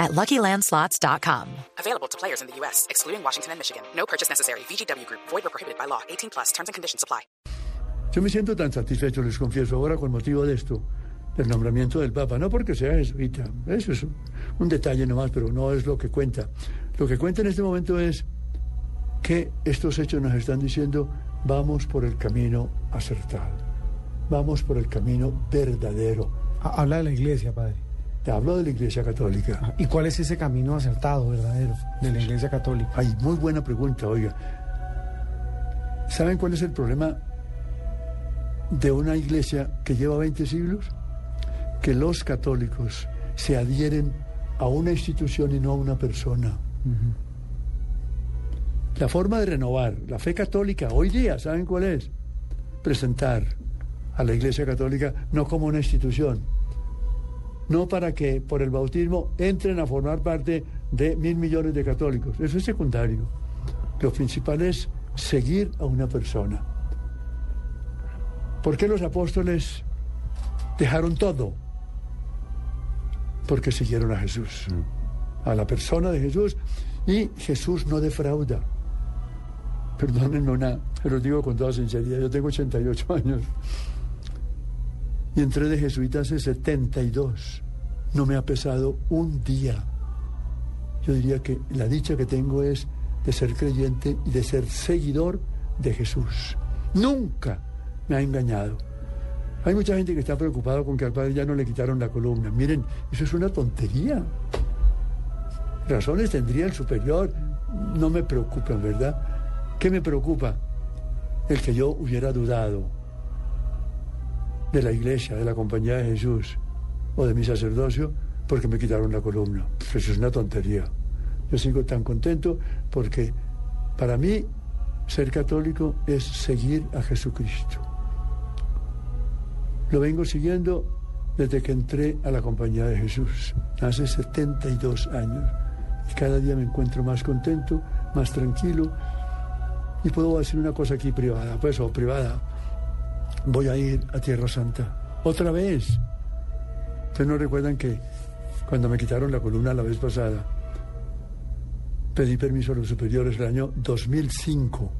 at LuckyLandSlots.com. Available to players in the U.S., excluding Washington and Michigan. No purchase necessary. VGW Group. Void or prohibited by law. 18 plus. Terms and conditions apply. Yo me siento tan satisfecho, les confieso, ahora con motivo de esto, del nombramiento del Papa. No porque sea jesuita, eso es un, detalle nomás, pero no es lo que cuenta. Lo que cuenta en este momento es que estos hechos nos están diciendo, vamos por el camino acertado, vamos por el camino verdadero. Ha- Habla de la iglesia, padre. Te hablo de la Iglesia Católica. ¿Y cuál es ese camino acertado, verdadero, de la iglesia católica? Ay, muy buena pregunta, oiga. ¿Saben cuál es el problema de una iglesia que lleva 20 siglos? Que los católicos se adhieren a una institución y no a una persona. La forma de renovar la fe católica hoy día, ¿saben cuál es? Presentar a la iglesia católica no como una institución, no para que por el bautismo entren a formar parte de mil millones de católicos. Eso es secundario. Lo principal es seguir a una persona. ¿Por qué los apóstoles dejaron todo? Porque siguieron a Jesús, a la persona de Jesús, y Jesús no defrauda. Perdónenme una, los digo con toda sinceridad, yo tengo 88 años y entré de jesuita hace 72. No me ha pesado un día. Yo diría que la dicha que tengo es de ser creyente y de ser seguidor de Jesús. Nunca me ha engañado. Hay mucha gente que está preocupada con que al padre ya no le quitaron la columna. Miren, eso es una tontería. Razones tendría el superior. No me preocupan, ¿verdad? ¿Qué me preocupa? El que yo hubiera dudado de la iglesia, de la compañía de Jesús o de mi sacerdocio porque me quitaron la columna. Eso es una tontería. Yo sigo tan contento porque para mí ser católico es seguir a Jesucristo. Lo vengo siguiendo desde que entré a la compañía de Jesús, hace 72 años. Y cada día me encuentro más contento, más tranquilo. Y puedo decir una cosa aquí privada, pues, o privada voy a ir a Tierra Santa. Otra vez. Ustedes no recuerdan que cuando me quitaron la columna la vez pasada, pedí permiso a los superiores el año 2005.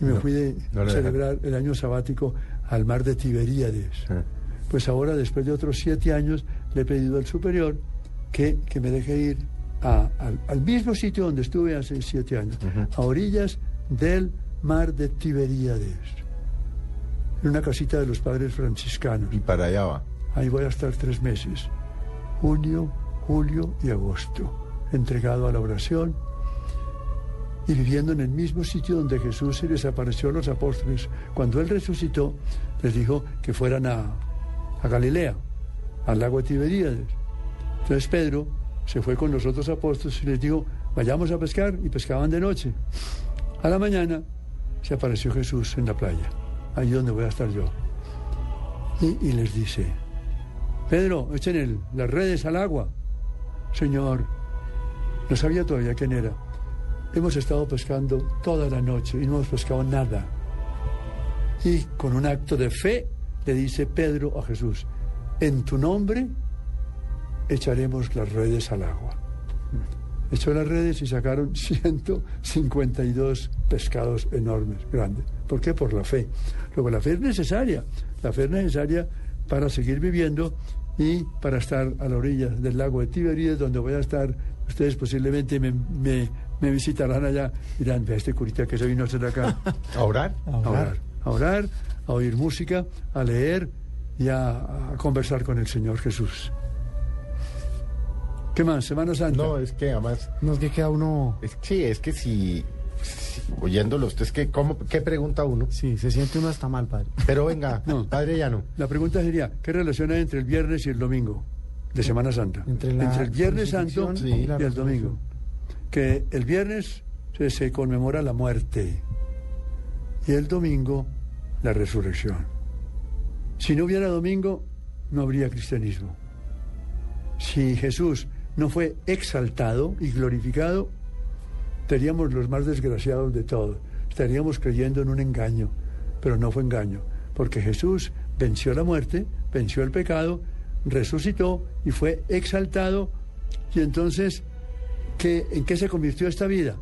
Y me No, fui de no celebrar el año sabático al mar de Tiberíades. Ah. Pues ahora, después de otros siete años, le he pedido al superior que, que me deje ir a- al, al mismo sitio donde estuve hace siete años, a orillas del mar de Tiberíades, en una casita de los padres franciscanos. Y para allá va. Ahí voy a estar tres meses, junio, julio y agosto, entregado a la oración y viviendo en el mismo sitio donde Jesús se les apareció a los apóstoles. Cuando Él resucitó, les dijo que fueran a, a Galilea, al lago de Tiberíades. Entonces Pedro se fue con los otros apóstoles y les dijo, vayamos a pescar, y pescaban de noche. A la mañana se apareció Jesús en la playa, ahí donde voy a estar yo. Y, y les dice, Pedro, echen el- las redes al agua. Señor, no sabía todavía quién era. Hemos estado pescando toda la noche y no hemos pescado nada. Y con un acto de fe le dice Pedro a Jesús, en tu nombre echaremos las redes al agua. Echó las redes y sacaron 152 pescados enormes, grandes. ¿Por qué? Por la fe. Luego la fe es necesaria. La fe es necesaria para seguir viviendo y para estar a la orilla del lago de Tiberíades, donde voy a estar. Ustedes posiblemente me, me- me visitarán allá y dirán, vea este curita que se vino a hacer acá. ¿A orar? a orar, a orar, a oír música, a leer y a, a conversar con el Señor Jesús. ¿Qué más? Semana Santa. No, es que además. No es que queda uno, es- sí, es que si. Oyéndolo, usted es que. ¿cómo, ¿Qué pregunta uno? sí, se siente uno hasta mal, padre. Pero venga, No. padre Llano. La pregunta sería, ¿qué relación hay entre el viernes y el domingo de Semana Santa? Entre la el Viernes Santo y el domingo. Que el viernes se, se conmemora la muerte y el domingo la resurrección. Si no hubiera domingo, no habría cristianismo. Si Jesús no fue exaltado y glorificado, seríamos los más desgraciados de todos. Estaríamos creyendo en un engaño, pero no fue engaño, porque Jesús venció la muerte, venció el pecado, resucitó y fue exaltado. Y entonces, ¿qué, ¿en qué se convirtió esta vida?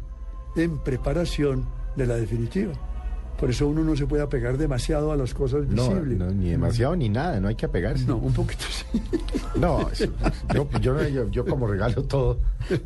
En preparación de la definitiva. Por eso uno no se puede apegar demasiado a las cosas visibles. no, ni demasiado ni nada, no hay que apegarse. No, un poquito sí. No, yo, yo, yo- yo como regalo todo.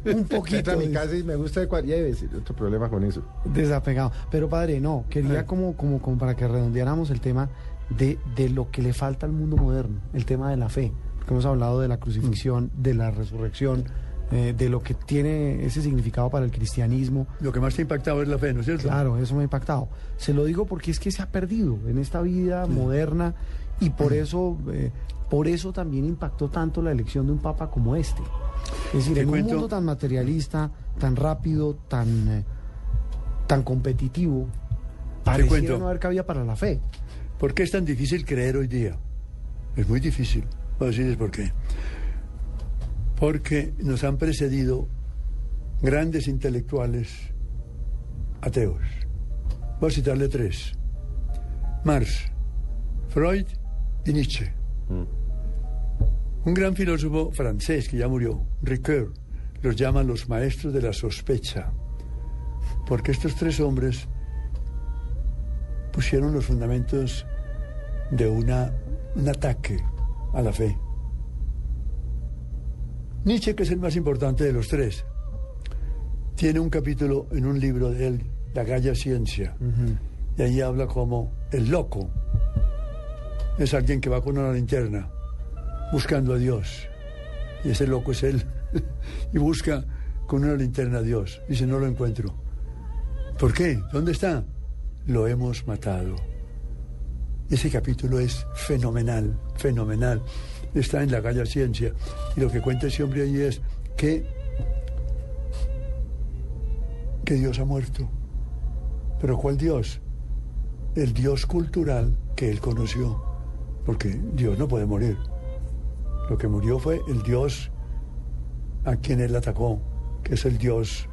Un poquito a mi casa y me gusta de cual- y hay veces otro problema con eso. Desapegado. Pero padre, no, quería como, como, como para que redondeáramos el tema de, de lo que le falta al mundo moderno, el tema de la fe. Porque hemos hablado de la crucifixión, de la resurrección, eh, de lo que tiene ese significado para el cristianismo. Lo que más te ha impactado es la fe, ¿no es cierto? Claro, eso me ha impactado. Se lo digo porque es que se ha perdido en esta vida moderna y por eso, eh, por eso también impactó tanto la elección de un papa como este. Es decir, en cuento- un mundo tan materialista, tan rápido, tan, eh, tan competitivo, pareciera no haber cabida para la fe. ¿Por qué es tan difícil creer hoy día? Es muy difícil. Voy a decirles por qué. Porque nos han precedido grandes intelectuales ateos. Voy a citarle tres. Marx, Freud y Nietzsche. Un gran filósofo francés que ya murió, Ricoeur, los llama los maestros de la sospecha. Porque estos tres hombres pusieron los fundamentos de una, un ataque a la fe. Nietzsche, que es el más importante de los tres, tiene un capítulo en un libro de él, La Galla Ciencia, y ahí habla como el loco es alguien que va con una linterna buscando a Dios, y ese loco es él, y busca con una linterna a Dios, dice, no lo encuentro. ¿Por qué? ¿Dónde está? Lo hemos matado. Ese capítulo es fenomenal, fenomenal. Está en la Galla Ciencia. Y lo que cuenta ese hombre allí es que, que Dios ha muerto. ¿Pero cuál Dios? El Dios cultural que él conoció. Porque Dios no puede morir. Lo que murió fue el Dios a quien él atacó, que es el Dios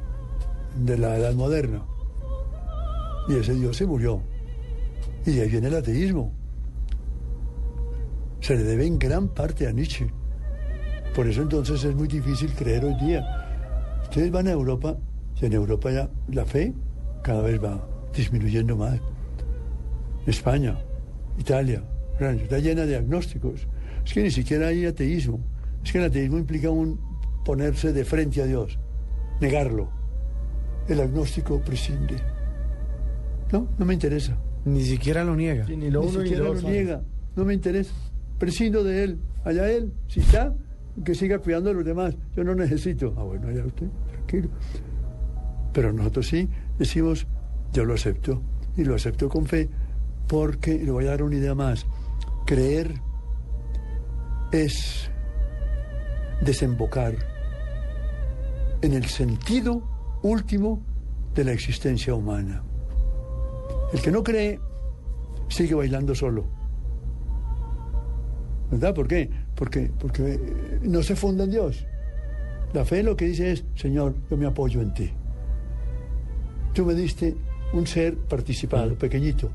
de la edad moderna. Y ese Dios se murió. Y ahí viene el ateísmo. Se le debe en gran parte a Nietzsche. Por eso entonces es muy difícil creer hoy día. Ustedes van a Europa y en Europa ya la fe cada vez va disminuyendo más. España, Italia, Francia, está llena de agnósticos. Es que ni siquiera hay ateísmo. Es que el ateísmo implica un ponerse de frente a Dios, negarlo. El agnóstico prescinde. No, no me interesa. Ni siquiera lo niega. Sí, ni lo Ni uno ni siquiera lo lo otro. niega. No me interesa. Prescindo de él. Allá él. Si está, que siga cuidando de los demás. Yo no necesito. Ah, bueno, allá usted, tranquilo. Pero nosotros sí decimos, yo lo acepto. Y lo acepto con fe. Porque, le voy a dar una idea más. Creer es desembocar en el sentido último de la existencia humana. El que no cree sigue bailando solo. ¿Verdad? ¿Por qué? Porque, porque eh, no se funda en Dios. La fe lo que dice es, Señor, yo me apoyo en ti. Tú me diste un ser participado, pequeñito,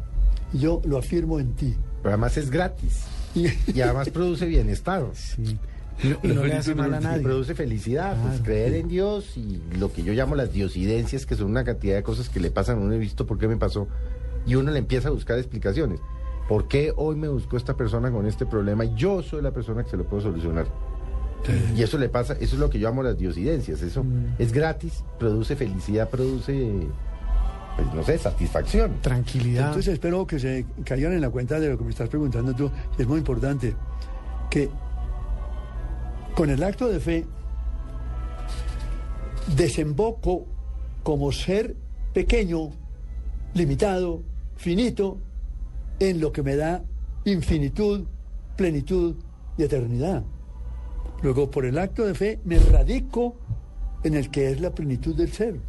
y yo lo afirmo en ti. Pero además es gratis. Y, Y además produce bienestar. Sí. Y, no- y no le hace mal a nadie. produce felicidad, pues Claro. creer en Dios y lo que yo llamo las diosidencias, que son una cantidad de cosas que le pasan a uno, he visto por qué me pasó, y uno le empieza a buscar explicaciones. ¿Por qué hoy me buscó esta persona con este problema? y Yo soy la persona que se lo puedo solucionar. Y eso le pasa, eso es lo que yo llamo las diosidencias. Eso Mm. es gratis, produce felicidad, produce, pues no sé, satisfacción. Tranquilidad. Entonces espero que se caigan en la cuenta de lo que me estás preguntando tú. Es muy importante que con el acto de fe desemboco como ser pequeño, limitado, finito, en lo que me da infinitud, plenitud y eternidad. Luego, por el acto de fe, me radico en el que es la plenitud del ser.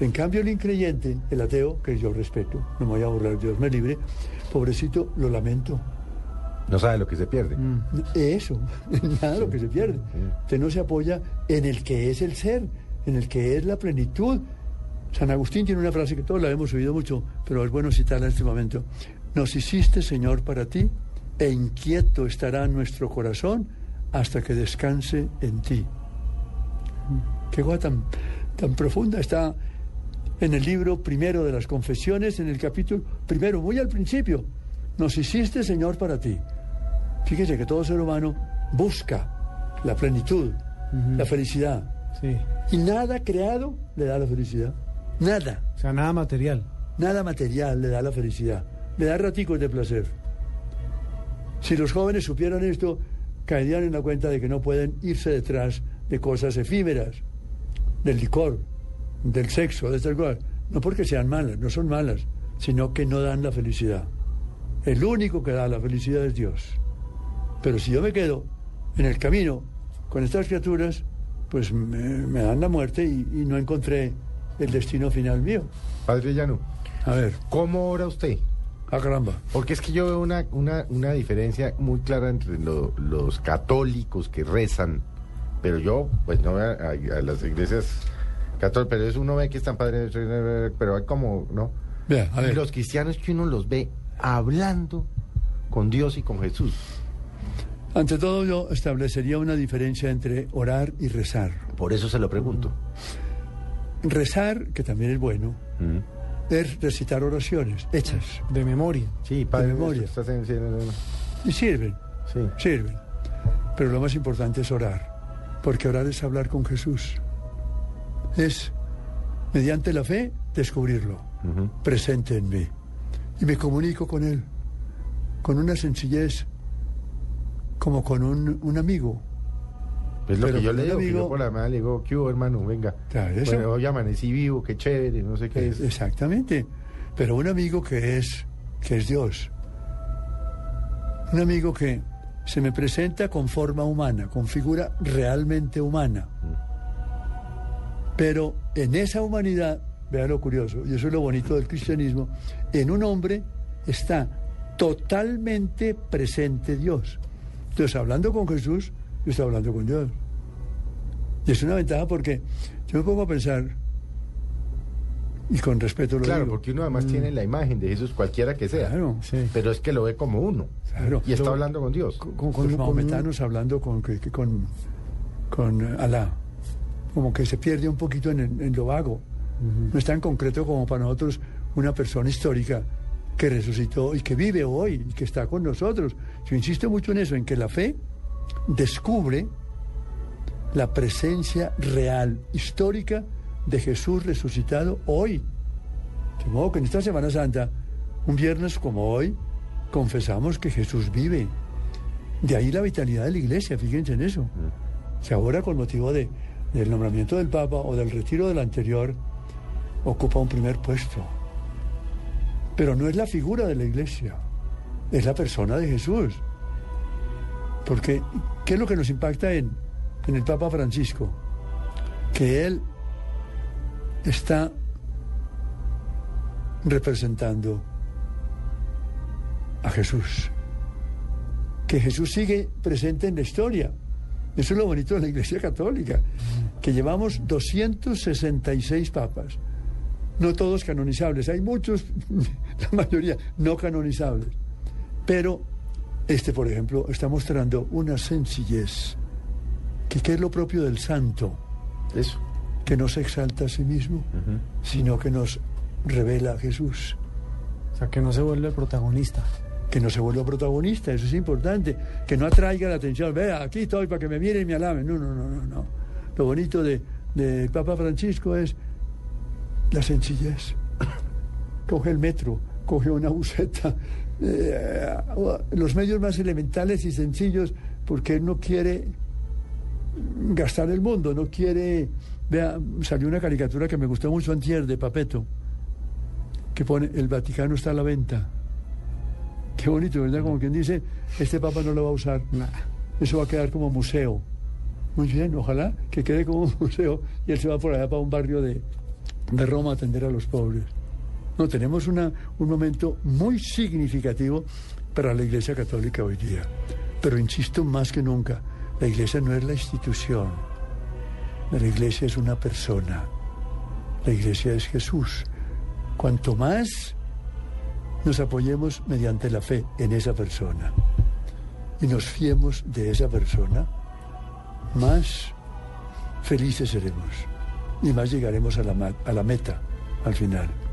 En cambio, el increyente, el ateo, que yo respeto, no me voy a burlar, Dios me libre, pobrecito, lo lamento. No sabe lo que se pierde. Eso, nada de lo que se pierde. Usted no se apoya en el que es el ser, en el que es la plenitud. San Agustín tiene una frase que todos la hemos oído mucho, pero es bueno citarla en este momento. Nos hiciste, Señor, para ti, e inquieto estará nuestro corazón hasta que descanse en ti. Qué cosa tan, tan profunda está en el libro primero de las confesiones, en el capítulo primero, muy al principio. Nos hiciste, Señor, para ti. Fíjese que todo ser humano busca la plenitud, la felicidad. Sí. Y nada creado le da la felicidad. Nada. O sea, nada material. Nada material le da la felicidad. Le da raticos de placer. Si los jóvenes supieran esto, caerían en la cuenta de que no pueden irse detrás de cosas efímeras, del licor, del sexo, de estas cosas. No porque sean malas, no son malas, sino que no dan la felicidad. El único que da la felicidad es Dios. Pero si yo me quedo en el camino con estas criaturas, pues me, me dan la muerte y, y no encontré el destino final mío. Padre Llano, A ver, ¿cómo ora usted? A caramba. Porque es que yo veo una, una, una diferencia muy clara entre lo- los católicos que rezan, pero yo, pues no a, a- a las iglesias católicas, pero eso uno ve que están padres, pero hay como, ¿no? A Y los cristianos que uno los ve hablando con Dios y con Jesús. Ante todo yo establecería una diferencia entre orar y rezar. Por eso se lo pregunto. Rezar, que también es bueno, Mm. Es recitar oraciones hechas De memoria. Sí, padre, memoria. estás en- no. y sirven, Sí. sirven. Pero lo más importante es orar, porque orar es hablar con Jesús. Es, mediante la fe, descubrirlo, presente en mí. Y me comunico con Él, con una sencillez, como con un, un amigo. Es lo Pero que yo con le un digo, que yo por la mañana le digo, ¿qué hubo, hermano? Venga. Claro, eso. Bueno, hoy amanecí vivo, qué chévere, no sé qué es. Exactamente. Pero un amigo que es, que es Dios. Un amigo que se me presenta con forma humana, con figura realmente humana. Pero en esa humanidad, vea lo curioso, y eso es lo bonito del cristianismo, en un hombre está totalmente presente Dios. Entonces, hablando con Jesús, yo estoy hablando con Dios. Y es una ventaja porque yo me pongo a pensar, y con respeto lo Claro, digo, porque uno además tiene la imagen de Jesús, cualquiera que sea. Claro, Sí. Pero es que lo ve como uno. Claro. Y está Lo- hablando con Dios. Con, con- los con un- mahometanos hablando con, con, con Alá. Como que se pierde un poquito en lo vago. No es tan concreto como para nosotros una persona histórica que resucitó y que vive hoy y que está con nosotros. Yo insisto mucho en eso, en que la fe descubre la presencia real, histórica de Jesús resucitado hoy. De modo que en esta Semana Santa, un viernes como hoy, confesamos que Jesús vive. De ahí la vitalidad de la iglesia, fíjense en eso. Que ahora con motivo de, del nombramiento del Papa o del retiro del anterior, ocupa un primer puesto. Pero no es la figura de la iglesia, es la persona de Jesús. Porque, ¿qué es lo que nos impacta en, en el Papa Francisco? Que él está representando a Jesús. Que Jesús sigue presente en la historia. Eso es lo bonito de la Iglesia Católica, que llevamos 266 papas. No todos canonizables, hay muchos, la mayoría no canonizables. Pero este, por ejemplo, está mostrando una sencillez, que, que es lo propio del santo, Eso. que no se exalta a sí mismo, sino que nos revela a Jesús. O sea, que no se vuelve protagonista. que no se vuelva protagonista, eso es importante, que no atraiga la atención, vea, aquí estoy para que me miren y me alaben, no, no, no, no, no. Lo bonito de, de Papa Francisco es la sencillez. Coge el metro, coge una buseta, eh, los medios más elementales y sencillos, porque él no quiere gastar el mundo, no quiere... Vea, salió una caricatura que me gustó mucho antier de Papeto, que pone, el Vaticano está a la venta. Qué bonito, ¿verdad? Como quien dice, este Papa no lo va a usar. Eso va a quedar como museo. Muy bien, ojalá que quede como un museo y él se va por allá para un barrio de, de Roma a atender a los pobres. No, tenemos una, un momento muy significativo para la Iglesia Católica hoy día. Pero insisto más que nunca, la Iglesia no es la institución, la Iglesia es una persona, la Iglesia es Jesús. Cuanto más nos apoyemos mediante la fe en esa persona y nos fiemos de esa persona, más felices seremos y más llegaremos a la, a la meta al final.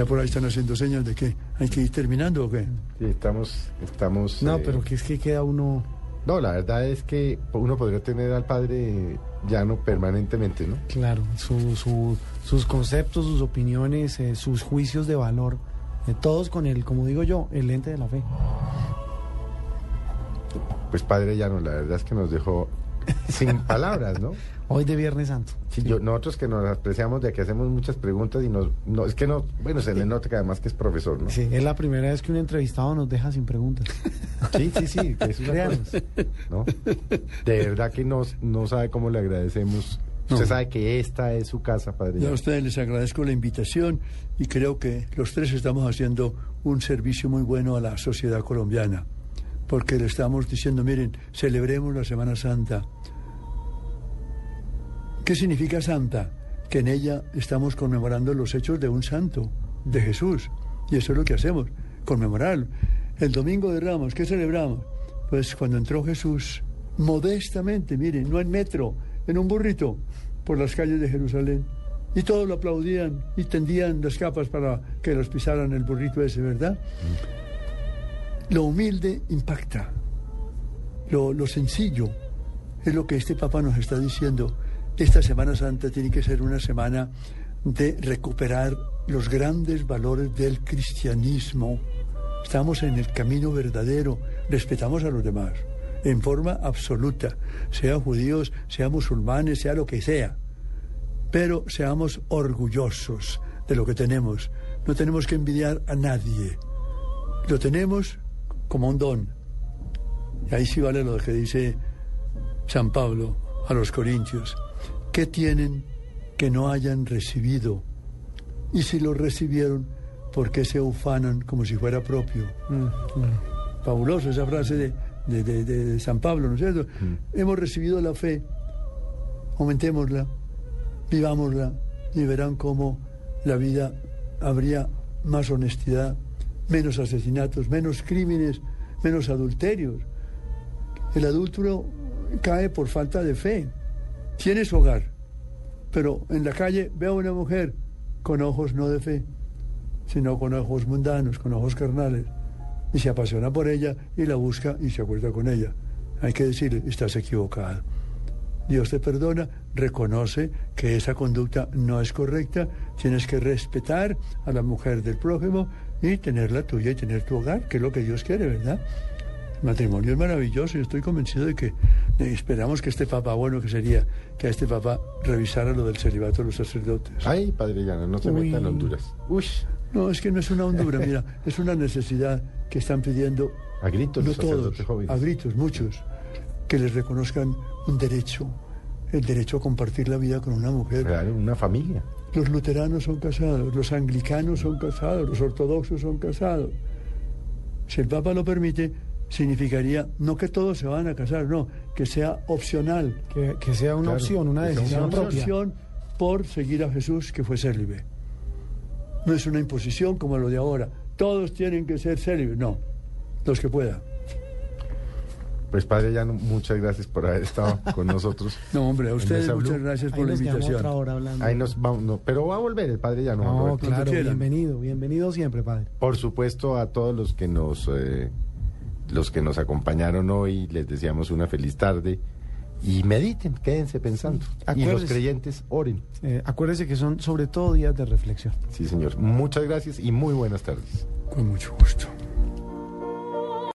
Ya por ahí están haciendo señas de que hay que ir terminando o qué. Sí, estamos, estamos. No, eh, pero que es que queda uno... No, la verdad es que uno podría tener al padre llano permanentemente, ¿no? Claro, su, su- sus conceptos, sus opiniones, eh, sus juicios de valor, eh, todos con el, como digo yo, el lente de la fe. Pues padre llano, la verdad es que nos dejó sin palabras, ¿no? Hoy de Viernes Santo. Sí, yo, nosotros que nos apreciamos de que hacemos muchas preguntas y nos, no, es que no, bueno, se le nota que además que es profesor, ¿no? Sí, es la primera vez que un entrevistado nos deja sin preguntas. Sí, sí, sí, que es una cosa, ¿no? De verdad que nos, no sabe cómo le agradecemos. Usted No. sabe que esta es su casa, padre. Yo a ustedes les agradezco la invitación y creo que los tres estamos haciendo un servicio muy bueno a la sociedad colombiana, porque le estamos diciendo, miren, celebremos la Semana Santa. ¿Qué significa santa? Que en ella estamos conmemorando los hechos de un santo, de Jesús. Y eso es lo que hacemos, conmemorarlo. El domingo de Ramos, ¿qué celebramos? Pues cuando entró Jesús, modestamente, miren, no en metro, en un burrito, por las calles de Jerusalén. Y todos lo aplaudían y tendían las capas para que los pisaran el burrito ese, ¿verdad? Lo humilde impacta. Lo, lo sencillo es lo que este Papa nos está diciendo. Esta Semana Santa tiene que ser una semana de recuperar los grandes valores del cristianismo. Estamos en el camino verdadero, respetamos a los demás, en forma absoluta, sean judíos, sean musulmanes, sea lo que sea. Pero seamos orgullosos de lo que tenemos. No tenemos que envidiar a nadie. Lo tenemos como un don. Y ahí sí vale lo que dice San Pablo a los Corintios. ¿Qué tienen que no hayan recibido? Y si lo recibieron, ¿por qué se ufanan como si fuera propio? Fabuloso esa frase de, de- de- de- de San Pablo, ¿no es cierto? Hemos recibido la fe, aumentémosla, vivámosla y verán cómo la vida habría más honestidad, menos asesinatos, menos crímenes, menos adulterios. El adúltero cae por falta de fe. Tiene su hogar, pero en la calle ve a una mujer con ojos no de fe, sino con ojos mundanos, con ojos carnales, y se apasiona por ella y la busca y se acuerda con ella. Hay que decirle, estás equivocada. Dios te perdona, reconoce que esa conducta no es correcta, tienes que respetar a la mujer del prójimo y tener la tuya y tener tu hogar, que es lo que Dios quiere, ¿verdad? El matrimonio es maravilloso y estoy convencido de que esperamos que este papa, bueno que sería que a este papa revisara lo del celibato de los sacerdotes. Ay, padre llano, no se meta en Honduras. Uy, No, es que no es una hondura, mira, es una necesidad que están pidiendo a gritos no todos, jóvenes. a gritos, muchos, que les reconozcan un derecho, el derecho a compartir la vida con una mujer. Claro, una familia. Los luteranos son casados, los anglicanos son casados, los ortodoxos son casados. Si el Papa lo permite, significaría no que todos se van a casar, no, que sea opcional, Que, que sea una Claro, opción, una decisión una propia. opción por seguir a Jesús que fue célibe. No es una imposición como lo de ahora. Todos tienen que ser célibes, no, los que puedan. Pues padre llano, muchas gracias por haber estado con nosotros. No, hombre, a ustedes Blue. muchas gracias Ahí por la nos invitación. otra hora hablando. Ahí nos vamos, no, pero va a volver el padre llano. No, claro, bienvenido, bienvenido siempre, padre. Por supuesto, a todos los que nos eh, los que nos acompañaron hoy, les deseamos una feliz tarde y mediten, quédense pensando. Y los creyentes oren. Eh, acuérdese que son sobre todo días de reflexión. Sí, señor. Muchas gracias y muy buenas tardes. Con mucho gusto.